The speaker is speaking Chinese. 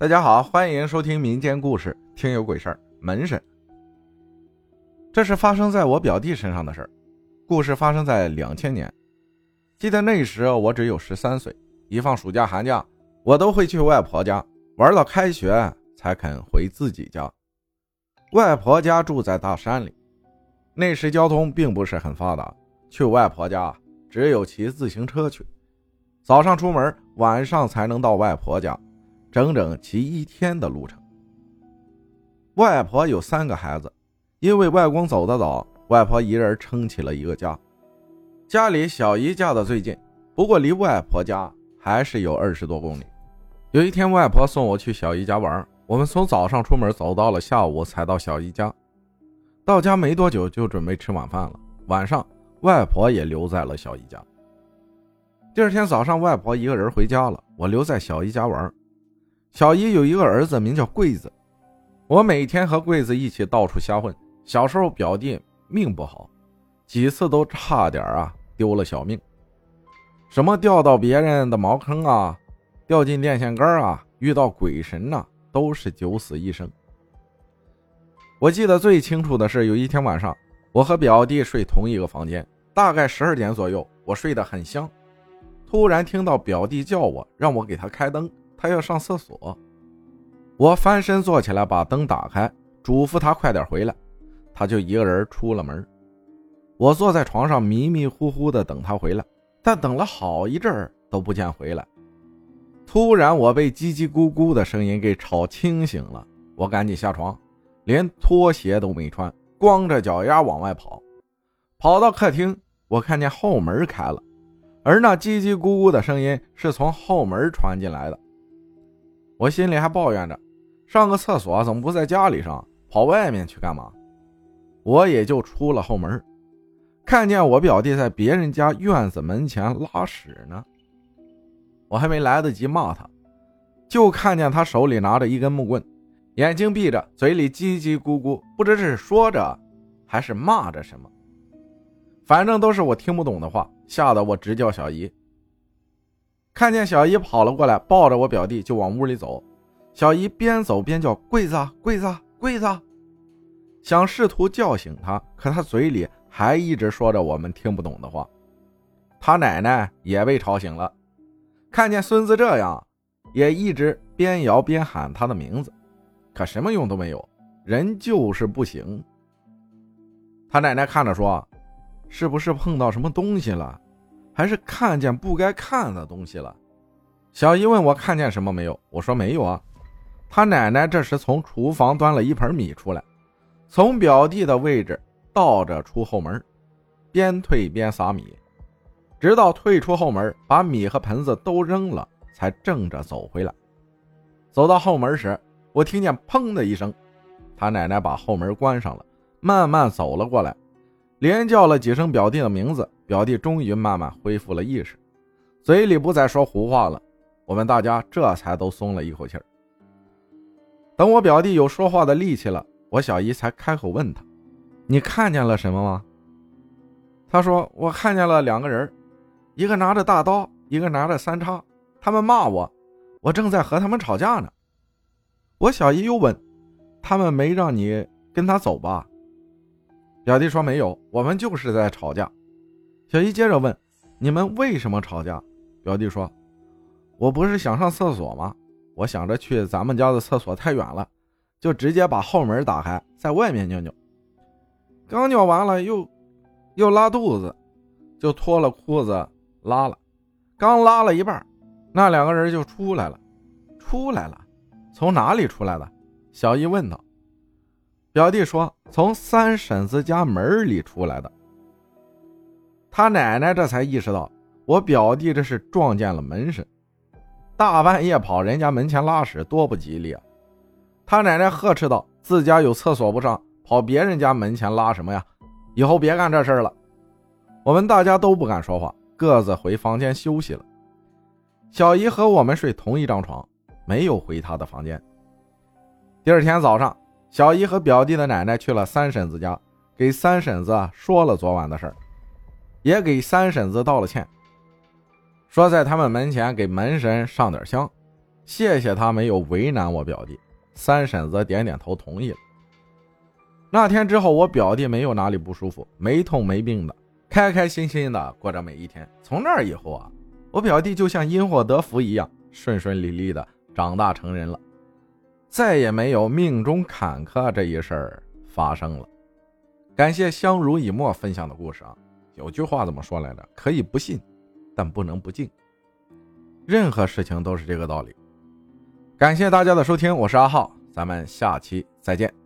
大家好，欢迎收听民间故事，听有鬼事儿。门神，这是发生在我表弟身上的事儿。故事发生在两千年，记得那时我只有十三岁，一放暑假寒假，我都会去外婆家玩到开学才肯回自己家。外婆家住在大山里，那时交通并不是很发达，去外婆家只有骑自行车去，早上出门，晚上才能到外婆家。整整骑一天的路程。外婆有三个孩子，因为外公走得早，外婆一人撑起了一个家。家里小姨嫁的最近，不过离外婆家还是有二十多公里。有一天，外婆送我去小姨家玩，我们从早上出门走到了下午才到小姨家。到家没多久就准备吃晚饭了。晚上，外婆也留在了小姨家。第二天早上，外婆一个人回家了，我留在小姨家玩。小姨有一个儿子，名叫贵子。我每天和贵子一起到处瞎混。小时候表弟命不好，几次都差点啊丢了小命。什么掉到别人的茅坑啊，掉进电线杆啊，遇到鬼神呐，都是九死一生。我记得最清楚的是有一天晚上，我和表弟睡同一个房间，大概十二点左右，我睡得很香，突然听到表弟叫我，让我给他开灯。他要上厕所，我翻身坐起来，把灯打开，嘱咐他快点回来。他就一个人出了门。我坐在床上迷迷糊糊的等他回来，但等了好一阵都不见回来。突然，我被叽叽咕咕的声音给吵清醒了。我赶紧下床，连拖鞋都没穿，光着脚丫往外跑。跑到客厅，我看见后门开了，而那叽叽咕咕的声音是从后门传进来的。我心里还抱怨着，上个厕所怎么不在家里上，跑外面去干嘛？我也就出了后门，看见我表弟在别人家院子门前拉屎呢。我还没来得及骂他，就看见他手里拿着一根木棍，眼睛闭着，嘴里叽叽咕咕，不知是说着还是骂着什么，反正都是我听不懂的话，吓得我直叫小姨。看见小姨跑了过来，抱着我表弟就往屋里走。小姨边走边叫：“柜子，柜子，柜子！”想试图叫醒他，可他嘴里还一直说着我们听不懂的话。他奶奶也被吵醒了，看见孙子这样，也一直边摇边喊他的名字，可什么用都没有，人就是不醒。他奶奶看着说：“是不是碰到什么东西了？”还是看见不该看的东西了。小姨问我看见什么没有，我说没有啊。他奶奶这时从厨房端了一盆米出来，从表弟的位置倒着出后门，边退边撒米，直到退出后门，把米和盆子都扔了，才正着走回来。走到后门时，我听见砰的一声，他奶奶把后门关上了，慢慢走了过来。连叫了几声表弟的名字，表弟终于慢慢恢复了意识，嘴里不再说胡话了。我们大家这才都松了一口气儿。等我表弟有说话的力气了，我小姨才开口问他：“你看见了什么吗？”他说：“我看见了两个人，一个拿着大刀，一个拿着三叉，他们骂我，我正在和他们吵架呢。”我小姨又问：“他们没让你跟他走吧？”表弟说：“没有，我们就是在吵架。”小姨接着问：“你们为什么吵架？”表弟说：“我不是想上厕所吗？我想着去咱们家的厕所太远了，就直接把后门打开，在外面尿尿。刚尿完了，又又拉肚子，就脱了裤子拉了。刚拉了一半，那两个人就出来了，出来了，从哪里出来的？”小姨问道。表弟说：“从三婶子家门里出来的。”他奶奶这才意识到，我表弟这是撞见了门神，大半夜跑人家门前拉屎，多不吉利啊！他奶奶呵斥道：“自家有厕所不上，跑别人家门前拉什么呀？以后别干这事了。”我们大家都不敢说话，各自回房间休息了。小姨和我们睡同一张床，没有回她的房间。第二天早上。小姨和表弟的奶奶去了三婶子家，给三婶子说了昨晚的事儿，也给三婶子道了歉，说在他们门前给门神上点香，谢谢他没有为难我表弟。三婶子点点头同意了。那天之后，我表弟没有哪里不舒服，没痛没病的，开开心心的过着每一天。从那以后啊，我表弟就像因祸得福一样，顺顺利利的长大成人了，再也没有命中坎坷这一事儿发生了。感谢相濡以沫分享的故事啊！有句话怎么说来着？可以不信，但不能不敬。任何事情都是这个道理。感谢大家的收听，我是阿浩，咱们下期再见。